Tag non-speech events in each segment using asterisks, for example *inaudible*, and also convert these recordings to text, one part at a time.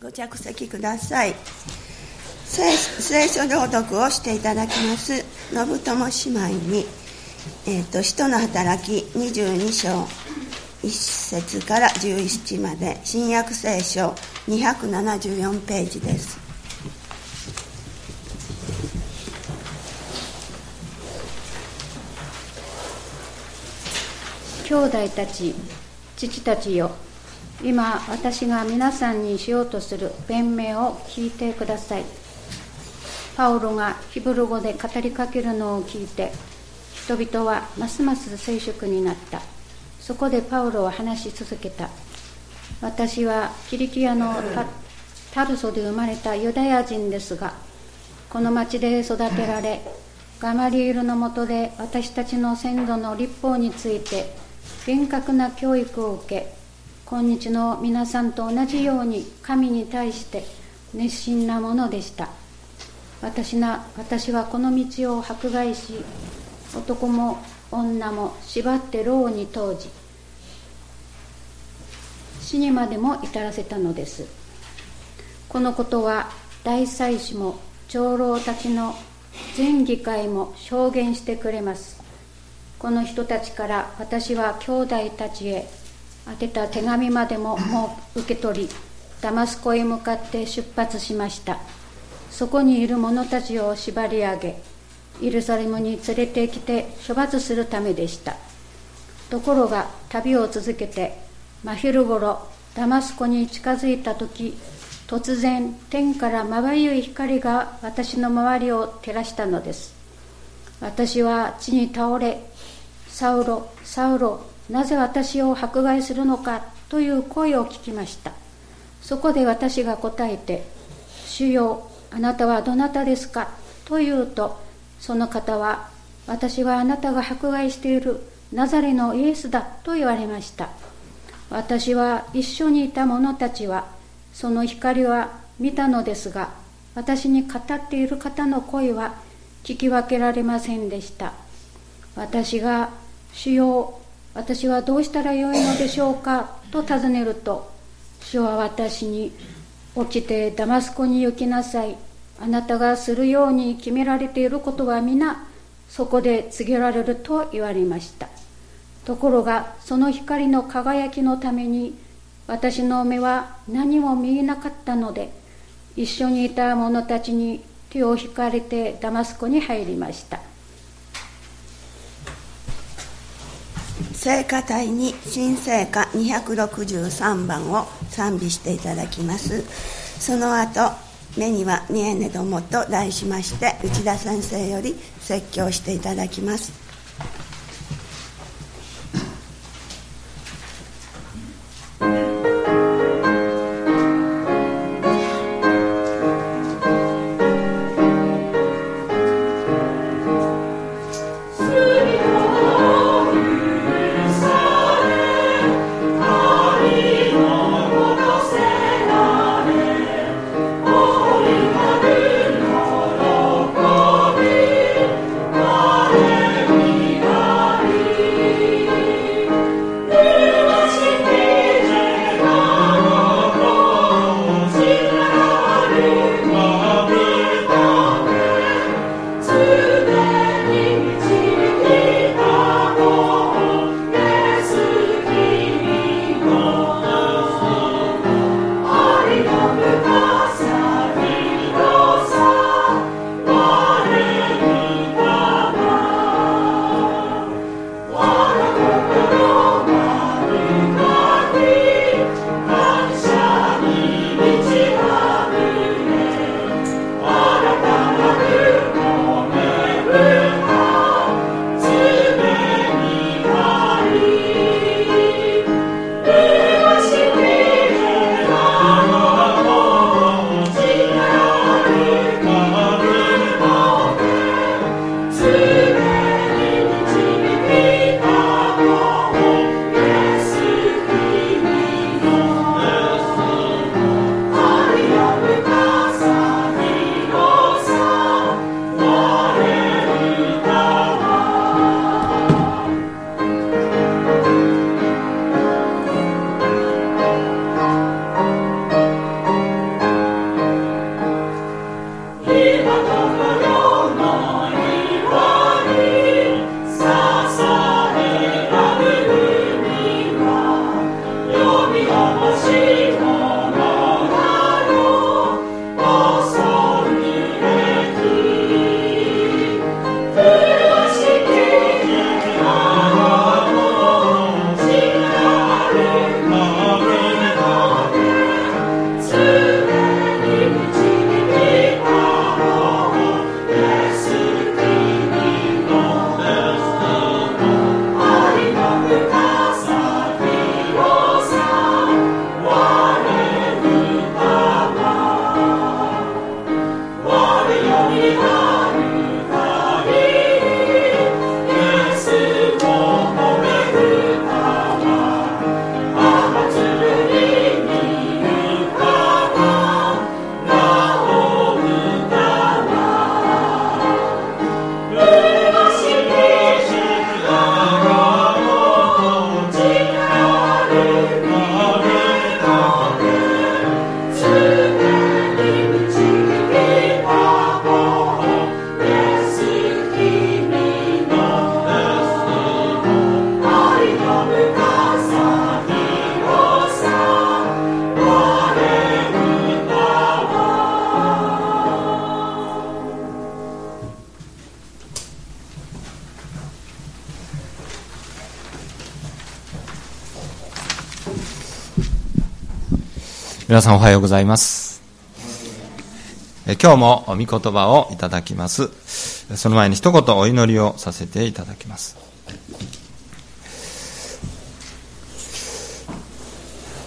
ご着席ください。聖聖書朗読をしていただきます。信友姉妹に、えーと、使徒の働き22章1節から11まで新約聖書274ページです。兄弟たち父たちよ今私が皆さんにしようとする弁明を聞いてください。パウロがヒブル語で語りかけるのを聞いて人々はますます静粛になった。そこでパウロは話し続けた。私はキリキアのタルソで生まれたユダヤ人ですがこの町で育てられガマリエルのもとで私たちの先祖の立法について厳格な教育を受け今日の皆さんと同じように神に対して熱心なものでした。私な私はこの道を迫害し男も女も縛って牢に投じ死にまでも至らせたのです。このことは大祭司も長老たちの全議会も証言してくれます。この人たちから私は兄弟たちへ宛てた手紙までも *laughs* もう受け取りダマスコへ向かって出発しました。そこにいる者たちを縛り上げイルサレムに連れてきて処罰するためでした。ところが旅を続けて真昼ごろダマスコに近づいた時突然天からまばゆい光が私の周りを照らしたのです。私は地に倒れサウロサウロなぜ私を迫害するのかという声を聞きましたそこで私が答えて「主よあなたはどなたですか?」と言うとその方は「私はあなたが迫害しているナザレのイエスだ」と言われました私は一緒にいた者たちはその光は見たのですが私に語っている方の声は聞き分けられませんでした私が「主よ私はどうしたらよいのでしょうか？と尋ねると主は私に起きてダマスコに行きなさい。あなたがするように決められていることは皆そこで告げられると言われました。ところがその光の輝きのために私の目は何も見えなかったので一緒にいた者たちに手を引かれてダマスコに入りました。聖歌隊に新聖歌263番を賛美していただきます。その後目には見えねどもと題しまして内田先生より説教していただきます。皆さんおはようございますえ。今日も御言葉をいただきます。その前に一言お祈りをさせていただきます。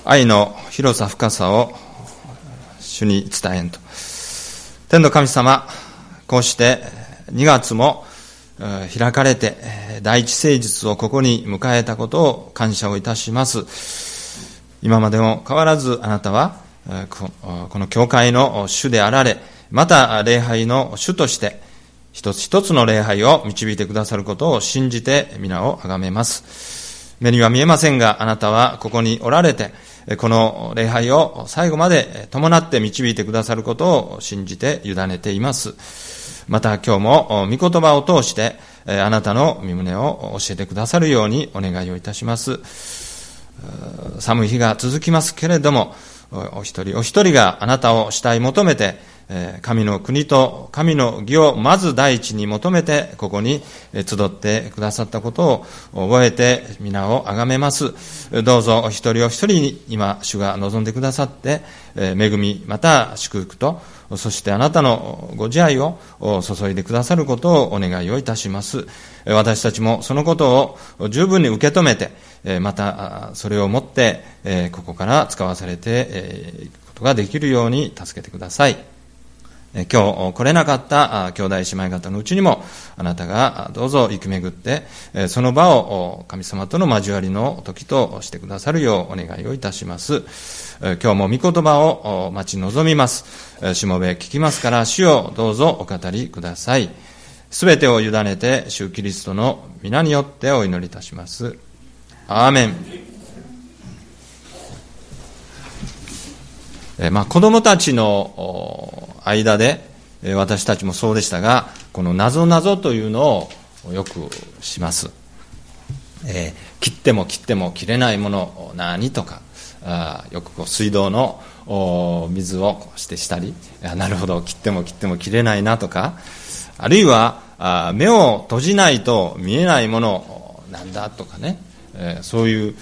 愛の広さ深さを主に伝えんと。天の神様、こうして2月も開かれて第一誠実をここに迎えたことを感謝をいたします。今までも変わらずあなたは、この教会の主であられ、また礼拝の主として、一つ一つの礼拝を導いてくださることを信じて皆を崇めます。目には見えませんが、あなたはここにおられて、この礼拝を最後まで伴って導いてくださることを信じて委ねています。また今日も御言葉を通して、あなたの身胸を教えてくださるようにお願いをいたします。寒い日が続きますけれども、お一人お一人があなたを主体求めて、神の国と神の義をまず第一に求めて、ここに集ってくださったことを覚えて皆をあがめます。どうぞお一人お一人に今、主が望んでくださって、恵み、また祝福と、そしてあなたのご自愛を注いでくださることをお願いをいたします。私たちもそのことを十分に受け止めて、またそれをもって、ここから使わされていくことができるように助けてください。今日来れなかった兄弟姉妹方のうちにもあなたがどうぞ行く巡ってその場を神様との交わりの時としてくださるようお願いをいたします。今日も御言葉を待ち望みます。しもべ聞きますから主をどうぞお語りください。すべてを委ねて主キリストの皆によってお祈りいたします。アーメン。えまあ、子供たちの間で、私たちもそうでしたが、この謎謎というのをよくします。えー、切っても切っても切れないもの何とか、あよくこう水道の水をこうしてしたり、なるほど、切っても切っても切れないなとか、あるいはあ目を閉じないと見えないものなんだとかね、えー、そういう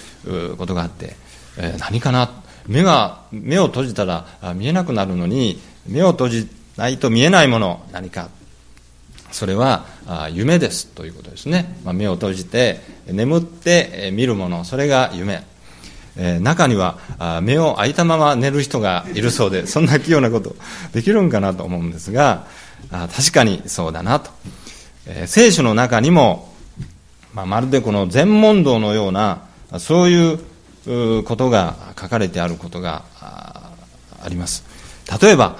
ことがあって、えー、何かな目が目を閉じたら見えなくなるのに目を閉じないと見えないもの何か。それは夢ですということですね、まあ、目を閉じて眠って見るものそれが夢、え、中には目を開いたまま寝る人がいるそうで *laughs* そんな器用なことできるんかなと思うんですが確かにそうだなと、え、聖書の中にもまあ、まるでこの全問答のようなそういうことが書かれてあることがあります。例えば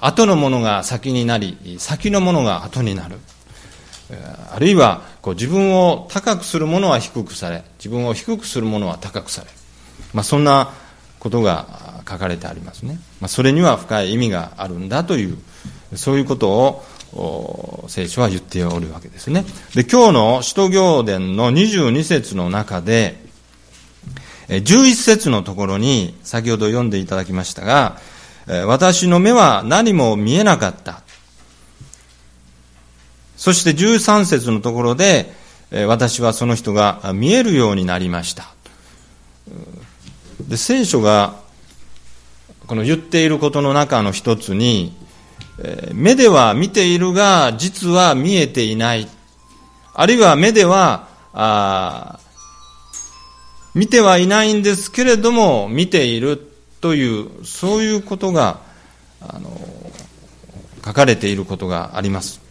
後のものが先になり先のものが後になる。あるいはこう自分を高くするものは低くされ自分を低くするものは高くされ。まあ、そんなことが書かれてありますね、まあ、それには深い意味があるんだというそういうことを聖書は言っておるわけですね。で、今日の使徒行伝の22節の中で、11節のところに先ほど読んでいただきましたが、私の目は何も見えなかった。そして13節のところで、私はその人が見えるようになりました。で聖書がこの言っていることの中の一つに、目では見ているが、実は見えていない。あるいは目では、見てはいないんですけれども、見ているという、そういうことが、あの、書かれていることがあります。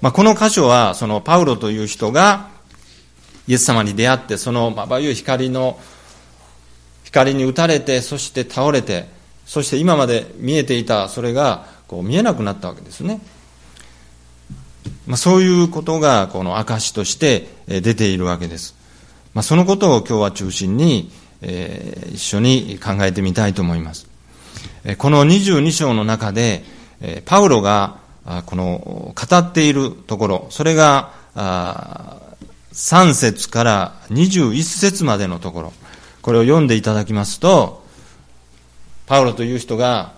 まあ、この箇所は、そのパウロという人が、イエス様に出会って、そのまばゆい光の、光に打たれて、そして倒れて、そして今まで見えていたそれがこう見えなくなったわけですね。まあ、そういうことがこの証として出ているわけです。まあ、そのことを今日は中心に、え、一緒に考えてみたいと思います。この22章の中で、パウロがこの語っているところ、それが3節から21節までのところ、これを読んでいただきますと、パウロという人が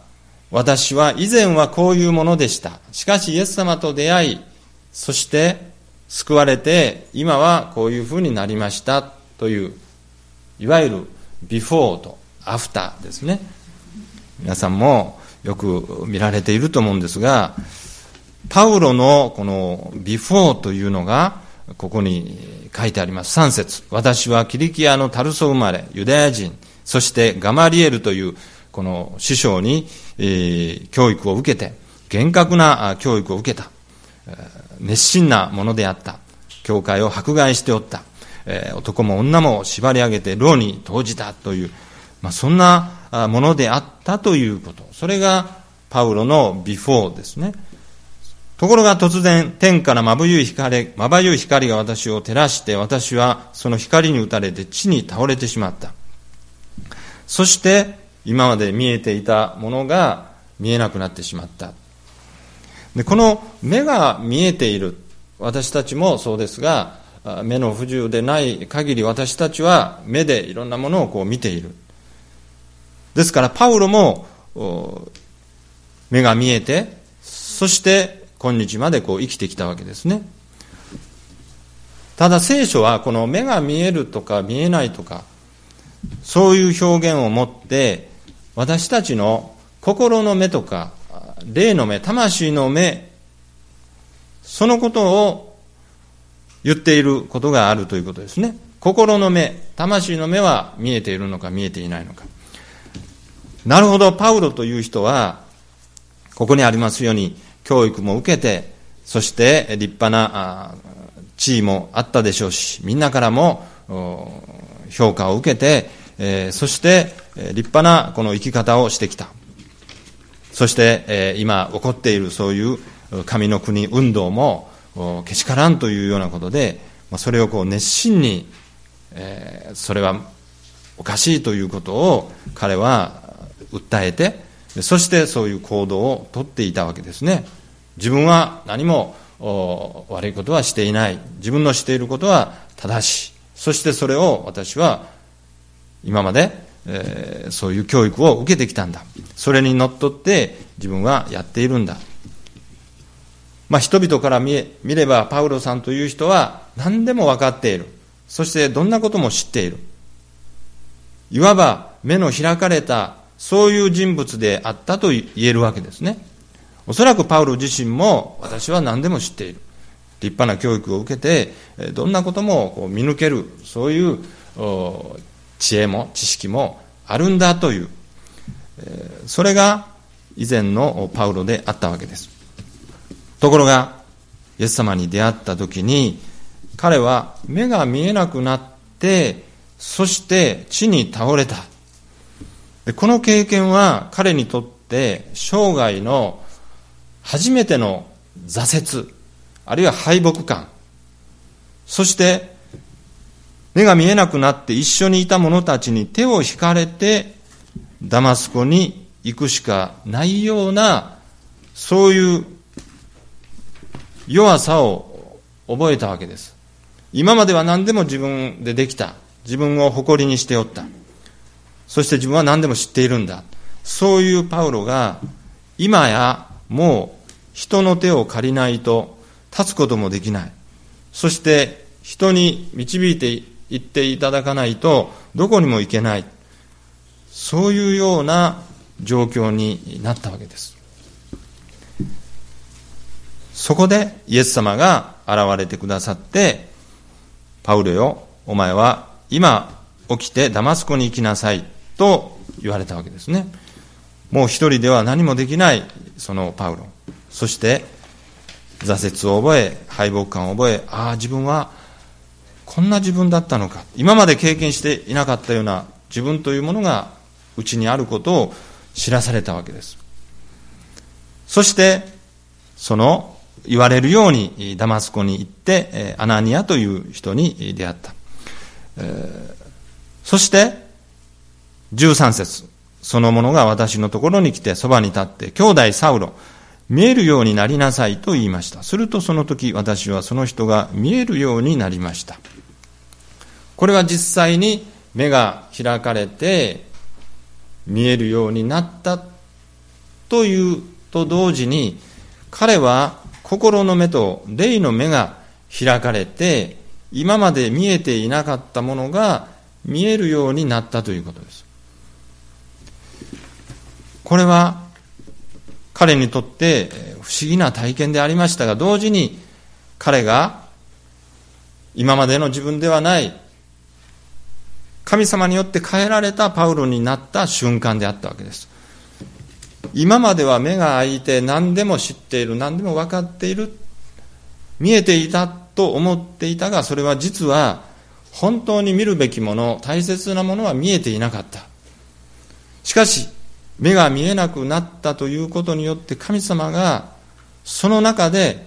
私は以前はこういうものでした。しかしイエス様と出会い、そして救われて、今はこういうふうになりましたという、いわゆるビフォーとアフターですね。皆さんもよく見られていると思うんですが、パウロのこのビフォーというのが、ここに書いてあります。3節私はキリキアのタルソ生まれ、ユダヤ人、そしてガマリエルというこの師匠に、教育を受けて、厳格な教育を受けた。熱心なものであった。教会を迫害しておった。え、男も女も縛り上げて牢に投じたという、まあ、そんなものであったということ。それがパウロのビフォーですね。ところが突然、天からまぶゆい光、まばゆい光が私を照らして、私はその光に打たれて地に倒れてしまった。そして、今まで見えていたものが見えなくなってしまった。で、この目が見えている。私たちもそうですが、目の不自由でない限り私たちは目でいろんなものをこう見ている。ですから、パウロも目が見えて、そして今日までこう生きてきたわけですね。ただ聖書はこの目が見えるとか見えないとか、そういう表現を持って、私たちの心の目とか、霊の目、魂の目、そのことを言っていることがあるということですね。心の目、魂の目は見えているのか見えていないのか。なるほど、パウロという人は、ここにありますように、教育も受けて、そして立派な地位もあったでしょうし、みんなからも評価を受けて、えそして立派なこの生き方をしてきた。そして、え今起こっているそういう神の国運動もけしからんというようなことで、まあそれをこう熱心に、えそれはおかしいということを彼は訴えて、そしてそういう行動をとっていたわけですね。自分は何も悪いことはしていない。自分のしていることは正しい。そしてそれを私は今まで、えー、そういう教育を受けてきたんだ。それにのっとって自分はやっているんだ。まあ人々から見見ればパウロさんという人は何でも分かっている。そしてどんなことも知っている。いわば目の開かれたそういう人物であったと言えるわけですね。おそらくパウロ自身も私は何でも知っている。立派な教育を受けて、どんなことも見抜ける、そういう知恵も知識もあるんだという、それが以前のパウロであったわけです。ところが、イエス様に出会った時に、彼は目が見えなくなって、そして地に倒れた。この経験は彼にとって生涯の初めての挫折、あるいは敗北感、そして目が見えなくなって一緒にいた者たちに手を引かれてダマスコに行くしかないような、そういう弱さを覚えたわけです。今までは何でも自分でできた。自分を誇りにしておった。そして自分は何でも知っているんだ。そういうパウロが今やもう人の手を借りないと立つこともできない。そして人に導いていっていただかないとどこにも行けない。そういうような状況になったわけです。そこでイエス様が現れてくださって、パウロよ、お前は今起きてダマスコに行きなさいと言われたわけですね。もう一人では何もできないそのパウロ。そして挫折を覚え敗北感を覚えああ自分はこんな自分だったのか今まで経験していなかったような自分というものがうちにあることを知らされたわけですそしてその言われるようにダマスコに行ってアナニアという人に出会った、そして13節その者が私のところに来てそばに立って兄弟サウロ見えるようになりなさいと言いました。するとその時私はその人が見えるようになりました。これは実際に目が開かれて見えるようになったというと同時に彼は心の目と霊の目が開かれて今まで見えていなかったものが見えるようになったということです。これは彼にとって不思議な体験でありましたが、同時に彼が今までの自分ではない神様によって変えられたパウロになった瞬間であったわけです。今までは目が開いて何でも知っている、何でも分かっている、見えていたと思っていたが、それは実は本当に見るべきもの、大切なものは見えていなかった。しかし、目が見えなくなったということによって神様がその中で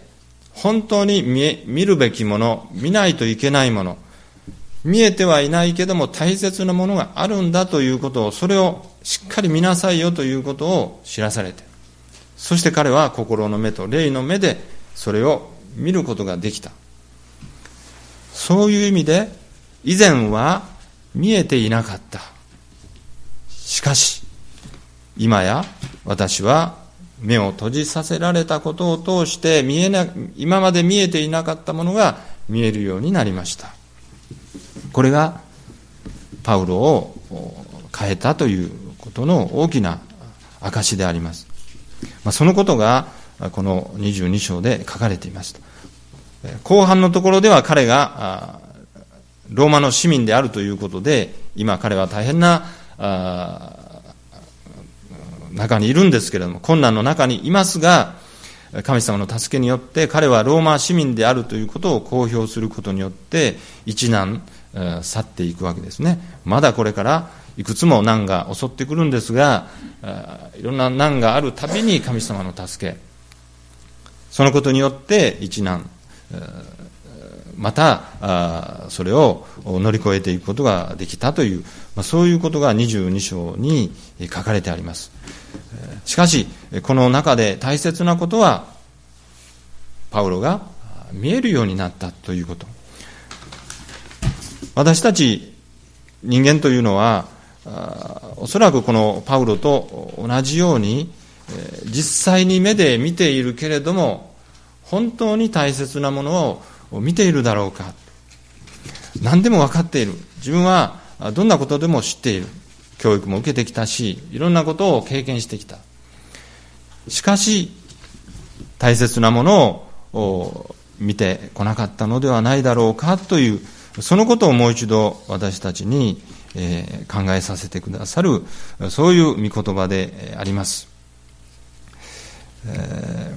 本当に見見るべきもの、見ないといけないもの、見えてはいないけども大切なものがあるんだということを、それをしっかり見なさいよということを知らされて、そして彼は心の目と霊の目でそれを見ることができた。そういう意味で、以前は見えていなかった。しかし、今や私は目を閉じさせられたことを通して見えな、今まで見えていなかったものが見えるようになりました。これがパウロを変えたということの大きな証であります。まあ、そのことがこの22章で書かれています。後半のところでは彼がローマの市民であるということで、今彼は大変な中にいるんですけれども、困難の中にいますが、神様の助けによって彼はローマ市民であるということを公表することによって一難去っていくわけですね。まだこれからいくつも難が襲ってくるんですが、いろんな難があるたびに神様の助け、そのことによって一難、またそれを乗り越えていくことができたという、そういうことが22章に書かれてあります。しかし、この中で大切なことは、パウロが見えるようになったということ。私たち人間というのは、おそらくこのパウロと同じように、実際に目で見ているけれども、本当に大切なものを見ているだろうか。何でも分かっている。自分はどんなことでも知っている。教育も受けてきたし、いろんなことを経験してきた。しかし、大切なものを見てこなかったのではないだろうかという、そのことをもう一度私たちに、え考えさせてくださる、そういう御言葉であります。え、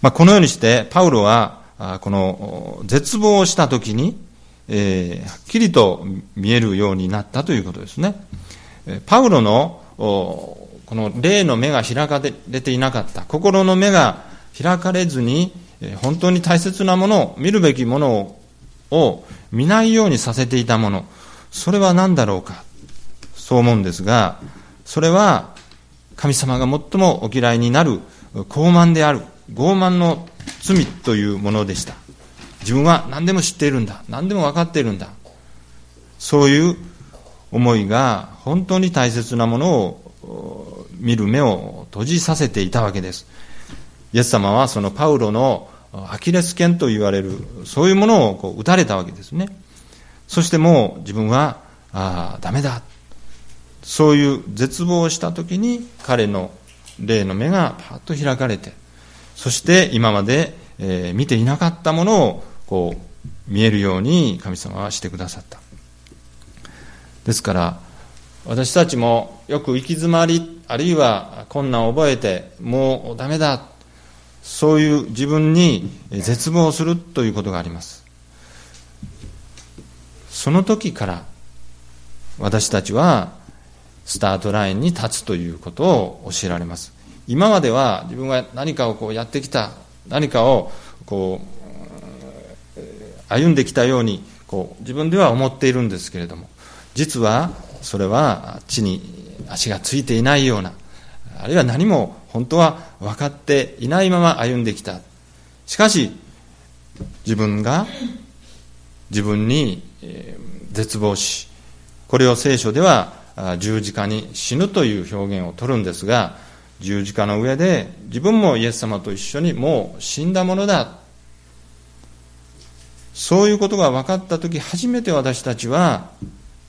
ま、このようにして、パウロは、この絶望したときに、え、はっきりと見えるようになったということですね。パウロのこの霊の目が開かれていなかった、心の目が開かれずに、本当に大切なものを、見るべきものを見ないようにさせていたもの、それは何だろうか、そう思うんですが、それは神様が最もお嫌いになる傲慢である、傲慢の罪というものでした。自分は何でも知っているんだ。何でも分かっているんだ。そういう思いが本当に大切なものを見る目を閉じさせていたわけです。イエス様はそのパウロのアキレス腱と言われる、そういうものをこう打たれたわけですね。そしてもう自分は、ああ、ダメだ。そういう絶望をした時に彼の霊の目がパッと開かれて、そして今まで、えー、見ていなかったものをこう見えるように神様はしてくださったですから私たちもよく行き詰まりあるいは困難を覚えてもうダメだそういう自分に絶望するということがあります。その時から私たちはスタートラインに立つということを教えられます。今までは自分が何かをこうやってきた何かをこう歩んできたようにこう自分では思っているんですけれども実はそれは地に足がついていないようなあるいは何も本当は分かっていないまま歩んできた。しかし自分が自分に絶望しこれを聖書では十字架に死ぬという表現を取るんですが十字架の上で自分もイエス様と一緒にもう死んだものだ。そういうことが分かった時初めて私たちは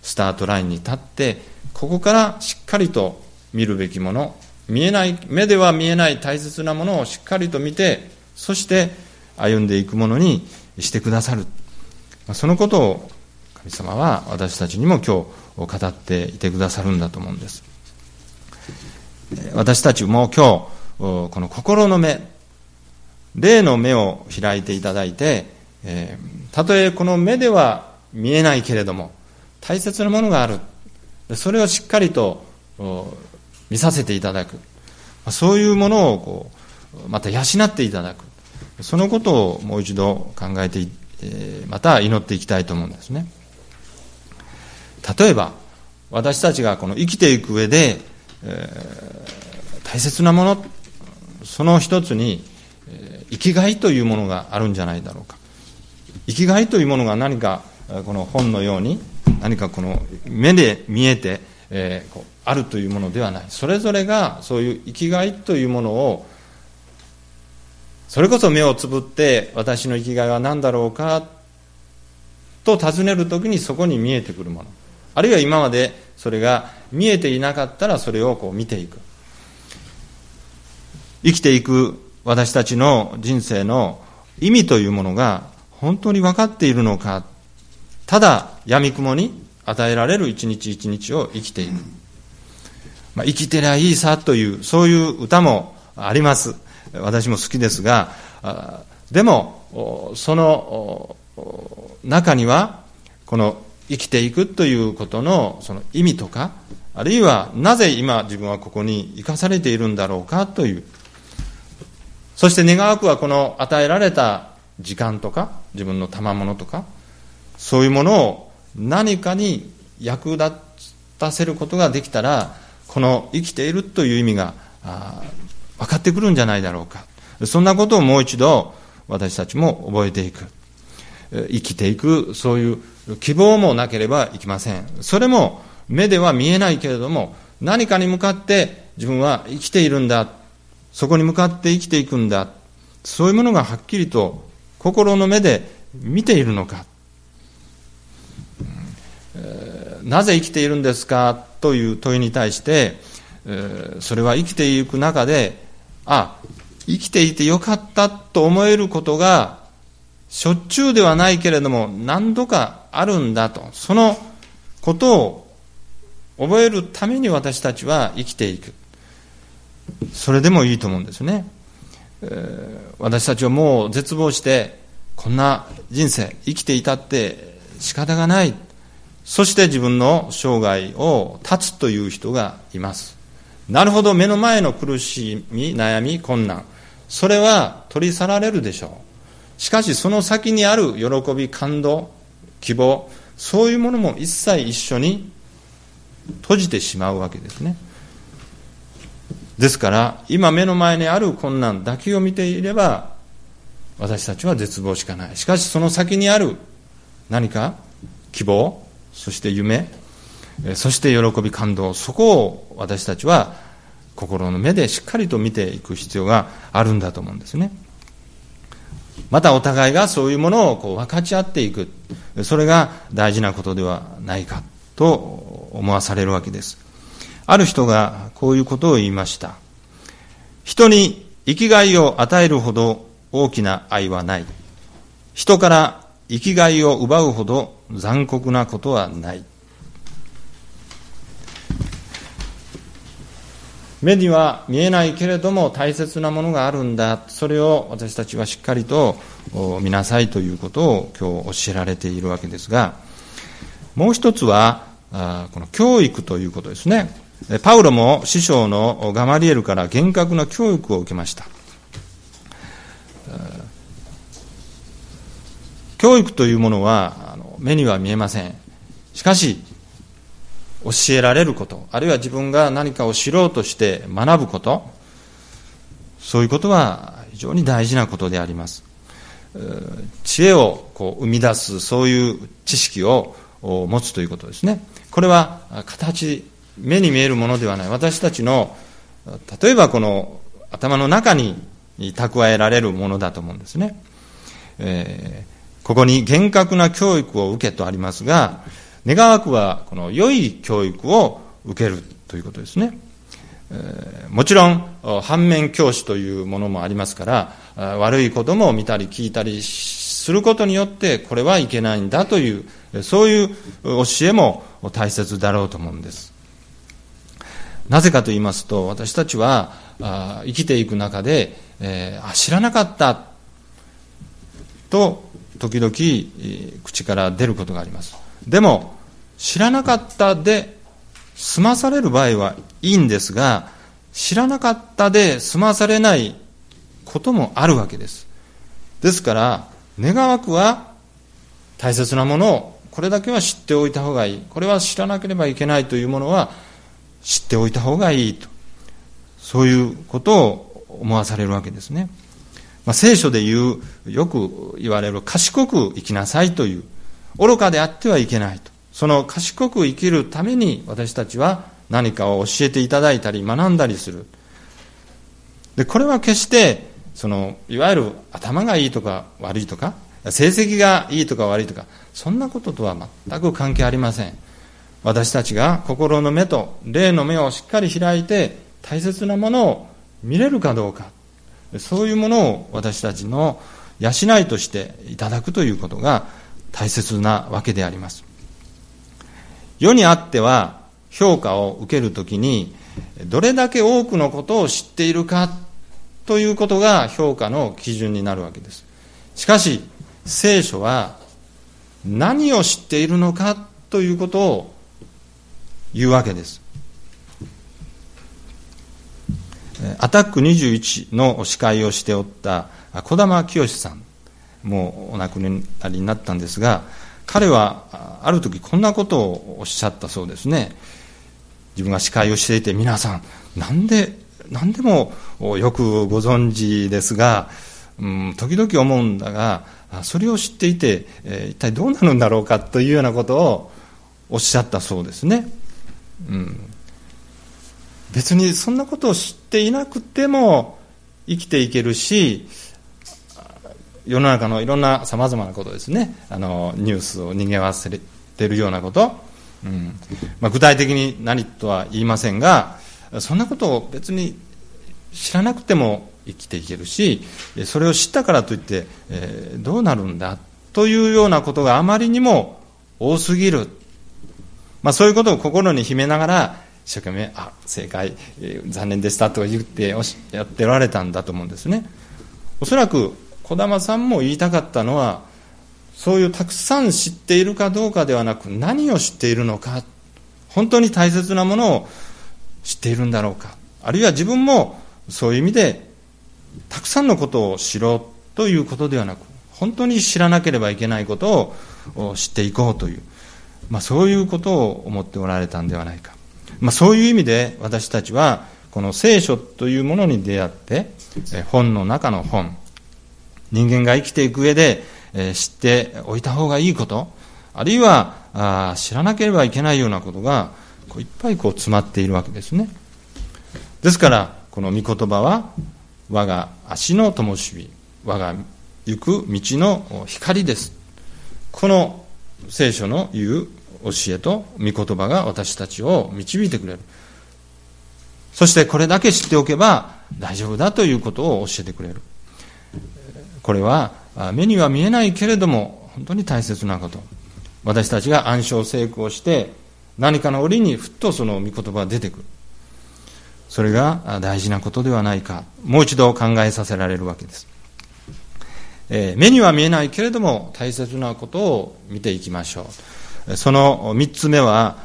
スタートラインに立ってここからしっかりと見るべきもの見えない目では見えない大切なものをしっかりと見てそして歩んでいくものにしてくださる。そのことを神様は私たちにも今日語っていてくださるんだと思うんです。私たちも今日この心の目霊の目を開いていただいて、たとえこの目では見えないけれども大切なものがある。それをしっかりと見させていただく。そういうものをこうまた養っていただく。そのことをもう一度考えてまた祈っていきたいと思うんですね。例えば私たちがこの生きていく上で、えー、大切なものその一つに生きがいというものがあるんじゃないだろうか。生きがいというものが何かこの本のように何かこの目で見えて、えー、こうあるというものではない。それぞれがそういう生きがいというものをそれこそ目をつぶって私の生きがいは何だろうかと尋ねるときにそこに見えてくるもの。あるいは今までそれが見えていなかったらそれをこう見ていく。生きていく私たちの人生の意味というものが本当に分かっているのか。ただ闇雲に与えられる一日一日を生きていく、まあ、生きてりゃいいさというそういう歌もあります。私も好きですがでもその中にはこの生きていくということのその意味とかあるいはなぜ今自分はここに生かされているんだろうかという。そして願わくはこの与えられた時間とか自分の賜物とかそういうものを何かに役立たせることができたらこの生きているという意味が分かってくるんじゃないだろうか。そんなことをもう一度私たちも覚えていく。生きていくそういう希望もなければいけません。それも目では見えないけれども何かに向かって自分は生きているんだ。そこに向かって生きていくんだ。そういうものがはっきりと心の目で見ているのか、なぜ生きているんですか？という問いに対して、それは生きていく中であ生きていてよかったと思えることがしょっちゅうではないけれども何度かあるんだと。そのことを覚えるために私たちは生きていく。それでもいいと思うんですね、私たちはもう絶望してこんな人生生きていたって仕方がない。そして自分の生涯を断つという人がいます。なるほど目の前の苦しみ悩み困難。それは取り去られるでしょう。しかしその先にある喜び感動希望そういうものも一切一緒に閉じてしまうわけですね。ですから今目の前にある困難だけを見ていれば私たちは絶望しかない。しかしその先にある何か希望そして夢そして喜び感動そこを私たちは心の目でしっかりと見ていく必要があるんだと思うんですねまたお互いがそういうものをこう分かち合っていくそれが大事なことではないかと思わされるわけですある人がこういうことを言いました。人に生きがいを与えるほど大きな愛はない。人から生きがいを奪うほど残酷なことはない。目には見えないけれども大切なものがあるんだ。それを私たちはしっかりと見なさいということを今日教えられているわけですが、もう一つは、この教育ということですね。パウロも師匠のガマリエルから厳格な教育を受けました。教育というものは目には見えません。しかし、教えられること、あるいは自分が何かを知ろうとして学ぶこと、そういうことは非常に大事なことであります。知恵をこう生み出す、そういう知識を持つということですね。これは形目に見えるものではない私たちの例えばこの頭の中に蓄えられるものだと思うんですね、えー、ここに厳格な教育を受けとありますが願わくはこの良い教育を受けるということですね。もちろん反面教師というものもありますから悪いことも見たり聞いたりすることによってこれはいけないんだというそういう教えも大切だろうと思うんです。なぜかと言いますと私たちは生きていく中で、えー、知らなかったと時々口から出ることがあります。でも知らなかったで済まされる場合はいいんですが知らなかったで済まされないこともあるわけです。ですから願わくは大切なものをこれだけは知っておいた方がいい。これは知らなければいけないというものは知っておいた方がいいと。そういうことを思わされるわけですね、まあ、聖書で言うよく言われる賢く生きなさいという愚かであってはいけないと。その賢く生きるために私たちは何かを教えていただいたり学んだりする。でこれは決してそのいわゆる頭がいいとか悪いとか成績がいいとか悪いとかそんなこととは全く関係ありません。私たちが心の目と霊の目をしっかり開いて大切なものを見れるかどうか。そういうものを私たちの養いとしていただくということが大切なわけであります。世にあっては評価を受けるときにどれだけ多くのことを知っているかということが評価の基準になるわけです。しかし聖書は何を知っているのかということを言うわけです。アタック21の司会をしておった児玉清さんもお亡くなりになったんですが彼はある時こんなことをおっしゃったそうですね。自分が司会をしていて皆さんなんで何でもよくご存知ですが、うん、時々思うんだがそれを知っていて、えー、一体どうなるんだろうかというようなことをおっしゃったそうですね、うん、別にそんなことを知っていなくても生きていけるし世の中のいろんなさまざまなことですね。あのニュースを逃げ忘れてるようなこと、うん。まあ、具体的に何とは言いませんがそんなことを別に知らなくても生きていけるしそれを知ったからといって、えー、どうなるんだというようなことがあまりにも多すぎる、まあ、そういうことを心に秘めながら一生懸命あ正解、えー、残念でしたと言ってやっておられたんだと思うんですね。おそらく児玉さんも言いたかったのはそういうたくさん知っているかどうかではなく何を知っているのか本当に大切なものを知っているんだろうか。あるいは自分もそういう意味でたくさんのことを知ろうということではなく本当に知らなければいけないことを知っていこうという、まあ、そういうことを思っておられたんではないか、まあ、そういう意味で私たちはこの聖書というものに出会って本の中の本人間が生きていく上で知っておいた方がいいことあるいは知らなければいけないようなことがこういっぱいこう詰まっているわけですね。ですからこの御言葉は我が足の灯火我が行く道の光です。この聖書の言う教えと御言葉が私たちを導いてくれる。そしてこれだけ知っておけば大丈夫だということを教えてくれる。これは目には見えないけれども本当に大切なこと。私たちが暗唱成功して何かの折にふっとその御言葉が出てくる。それが大事なことではないか。もう一度考えさせられるわけです、えー、目には見えないけれども大切なことを見ていきましょう。その三つ目は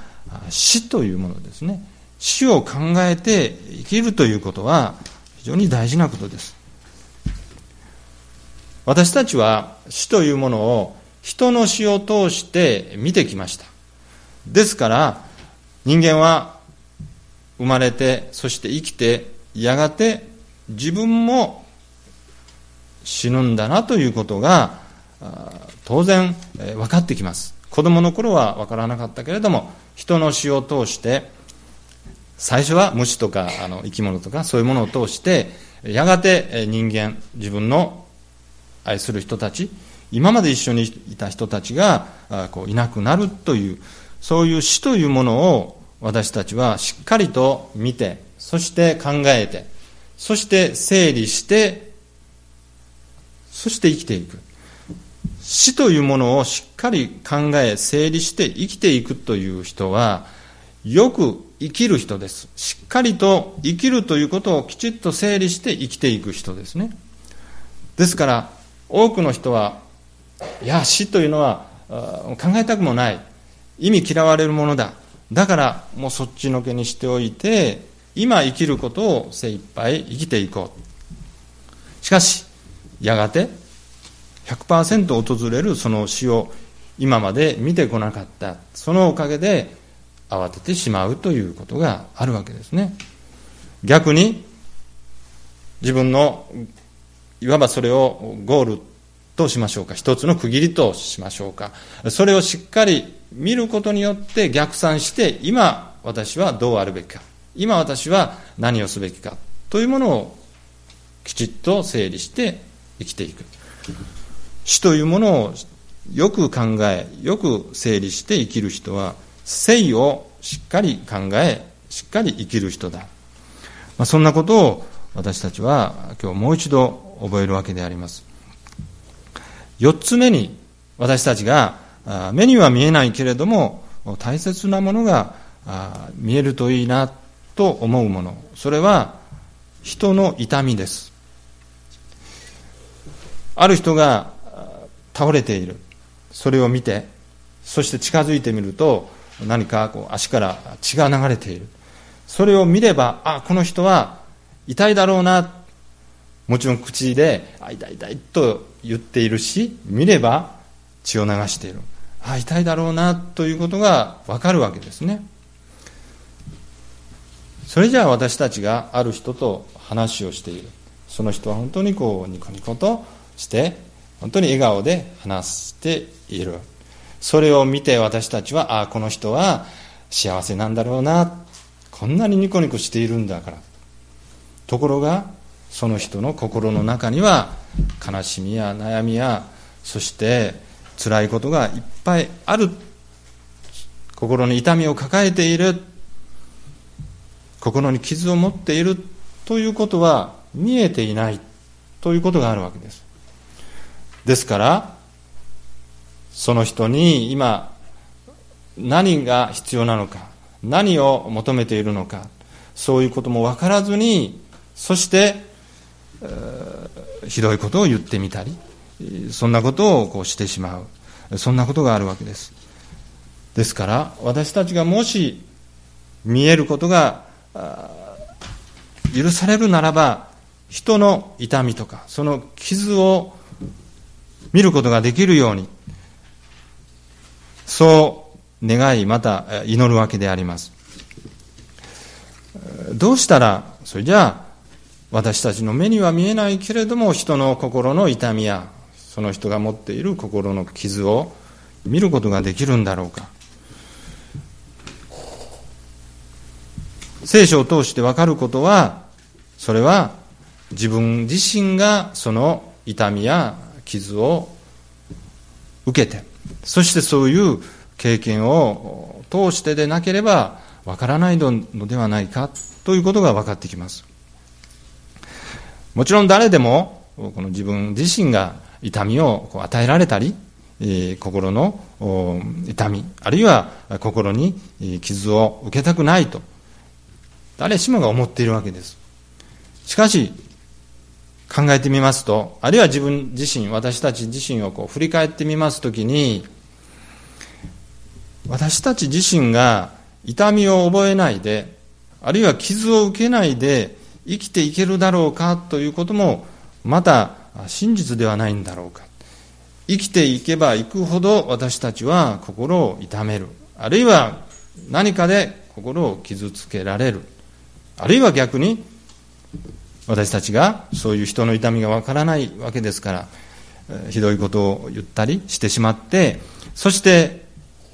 死というものですね。死を考えて生きるということは非常に大事なことです。私たちは死というものを人の死を通して見てきました。ですから人間は生まれてそして生きてやがて自分も死ぬんだなということが当然分かってきます。子供の頃は分からなかったけれども人の死を通して最初は虫とかあの生き物とかそういうものを通してやがて人間自分の愛する人たち今まで一緒にいた人たちがこういなくなるというそういう死というものを私たちはしっかりと見てそして考えて、そして整理して、そして生きていく。死というものをしっかり考え、整理して生きていくという人は、よく生きる人です。しっかりと生きるということをきちっと整理して生きていく人ですね。ですから、多くの人は、いや、死というのは考えたくもない。意味嫌われるものだ。だから、もうそっちのけにしておいて、今生きることを精一杯生きていこう。しかし、やがて、100%訪れるその死を今まで見てこなかった。そのおかげで慌ててしまうということがあるわけですね。逆に、自分の、いわばそれをゴールとしましょうか。一つの区切りとしましょうか。それをしっかり見ることによって逆算して、今私はどうあるべきか。今私は何をすべきか。というものをきちっと整理して生きていく。死というものをよく考え、よく整理して生きる人は、生をしっかり考え、しっかり生きる人だ。まあ、そんなことを私たちは今日もう一度覚えるわけであります。四つ目に私たちが目には見えないけれども大切なものが見えるといいなと思うもの。それは人の痛みです。ある人が倒れている。それを見て、そして近づいてみると、何かこう足から血が流れている。それを見れば、あ、この人は痛いだろうな。もちろん口で、あ、痛い痛いと言っているし、見れば血を流している。あ、痛いだろうなということがわかるわけですね。それじゃあ私たちがある人と話をしている。その人は本当にこうニコニコとして本当に笑顔で話している。それを見て私たちは、ああ、この人は幸せなんだろうな。こんなにニコニコしているんだから。ところが、その人の心の中には悲しみや悩みや、そして辛いことがいっぱいある。心に痛みを抱えている。心に傷を持っているということは見えていないということがあるわけです。ですから、その人に今、何が必要なのか、何を求めているのか、そういうことも分からずに、そして、ひどいことを言ってみたり、そんなことをこうしてしまう。そんなことがあるわけです。ですから、私たちがもし見えることが許されるならば、人の痛みとか、その傷を見ることができるように、そう願い、また祈るわけであります。どうしたら、それじゃあ、私たちの目には見えないけれども、人の心の痛みや、その人が持っている心の傷を見ることができるんだろうか。聖書を通して分かることは、それは自分自身がその痛みや傷を受けて、そしてそういう経験を通してでなければわからないのではないかということが分かってきます。もちろん誰でもこの自分自身が痛みを与えられたり、心の痛み、あるいは心に傷を受けたくないと、誰しもが思っているわけです。しかし、考えてみますと、あるいは自分自身、私たち自身をこう振り返ってみますときに、私たち自身が痛みを覚えないで、あるいは傷を受けないで生きていけるだろうかということも、また真実ではないんだろうか。生きていけばいくほど私たちは心を痛める。あるいは何かで心を傷つけられる。あるいは逆に私たちがそういう人の痛みがわからないわけですから、ひどいことを言ったりしてしまって、そして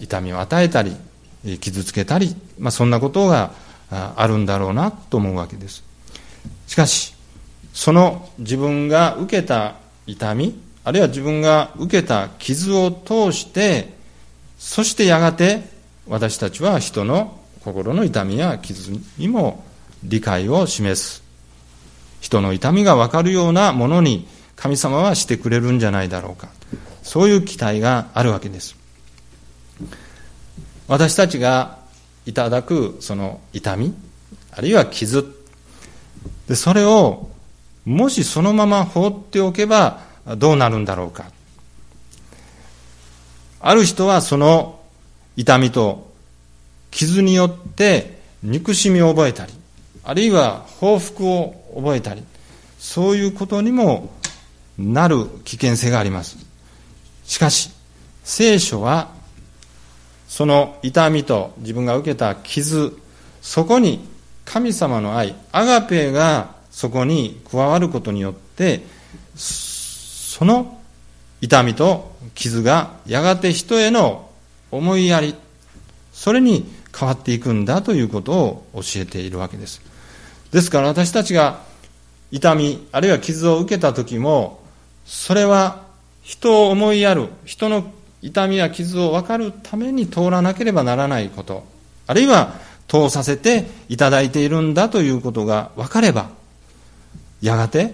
痛みを与えたり、傷つけたり、まあ、そんなことがあるんだろうなと思うわけです。しかし、その自分が受けた痛み、あるいは自分が受けた傷を通して、そしてやがて私たちは人の心の痛みや傷にも理解を示す。人の痛みがわかるようなものに神様はしてくれるんじゃないだろうか。そういう期待があるわけです。私たちがいただくその痛み、あるいは傷、でそれをもしそのまま放っておけばどうなるんだろうか。ある人はその痛みと傷によって憎しみを覚えたり、あるいは報復を覚えたり、そういうことにもなる危険性があります。しかし、聖書は、その痛みと自分が受けた傷、そこに神様の愛、アガペがそこに加わることによって、その痛みと傷がやがて人への思いやり、それに変わっていくんだということを教えているわけです。ですから私たちが痛み、あるいは傷を受けた時も、それは人を思いやる、人の痛みや傷を分かるために通らなければならないこと、あるいは通させていただいているんだということが分かれば、やがて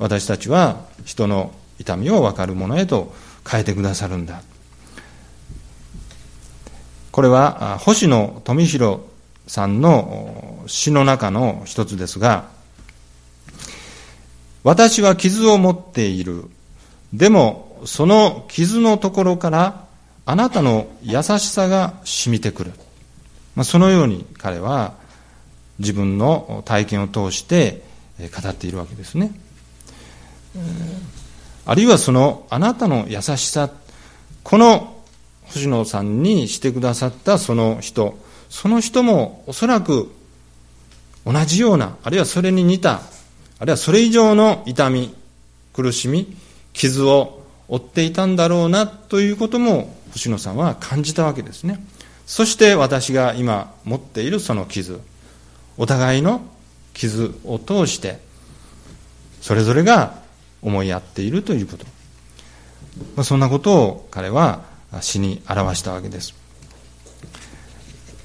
私たちは人の痛みを分かるものへと変えてくださるんだ。これは星野富弘さんの詩の中の一つですが、私は傷を持っている。でも、その傷のところからあなたの優しさが染みてくる。まあ、そのように彼は自分の体験を通して語っているわけですね。あるいはそのあなたの優しさ、この星野さんにしてくださったその人、その人もおそらく同じような、あるいはそれに似た、あるいはそれ以上の痛み、苦しみ、傷を負っていたんだろうなということも星野さんは感じたわけですね。そして私が今持っているその傷、お互いの傷を通して、それぞれが思いやっているということ。まあそんなことを彼は死に表したわけです。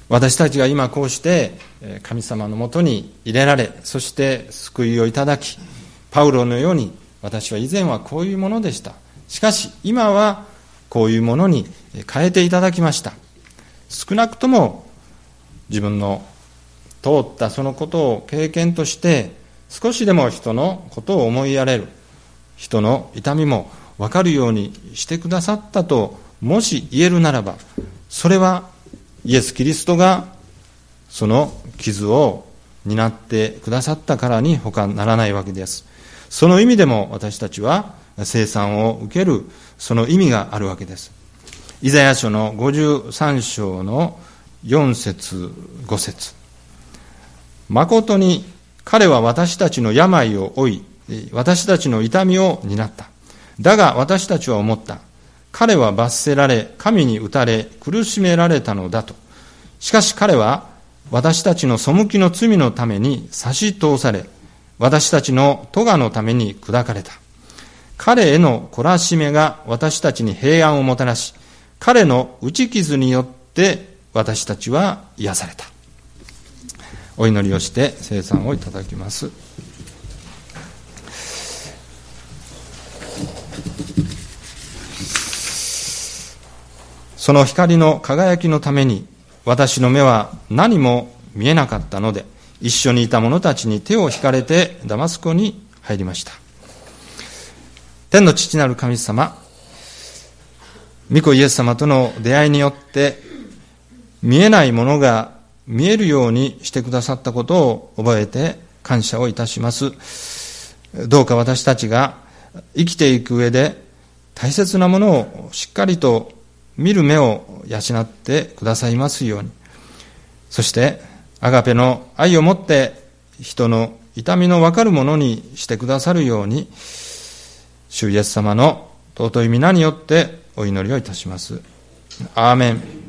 私たちが今こうして神様のもとに入れられ、そして救いをいただき、パウロのように私は以前はこういうものでした。しかし今はこういうものに変えていただきました。少なくとも自分の通ったそのことを経験として少しでも人のことを思いやれる人の痛みも分かるようにしてくださったともし言えるならばそれはイエス・キリストがその傷を担ってくださったからに他ならないわけですその意味でも私たちは生産を受けるその意味があるわけですイザヤ書の53章の4節5節誠に彼は私たちの病を負い私たちの痛みを担った。だが私たちは思った。彼は罰せられ、神に打たれ、苦しめられたのだと。しかし彼は私たちの背きの罪のために差し通され、私たちの咎のために砕かれた。彼への懲らしめが私たちに平安をもたらし、彼の打ち傷によって私たちは癒された。お祈りをして生産をいただきます。その光の輝きのために私の目は何も見えなかったので一緒にいた者たちに手を引かれてダマスコに入りました。天の父なる神様御子イエス様との出会いによって見えないものが見えるようにしてくださったことを覚えて感謝をいたします。どうか私たちが生きていく上で大切なものをしっかりと見る目を養ってくださいますように。そして、アガペの愛をもって人の痛みのわかるものにしてくださるように、主イエス様の尊い皆によってお祈りをいたします。アーメン。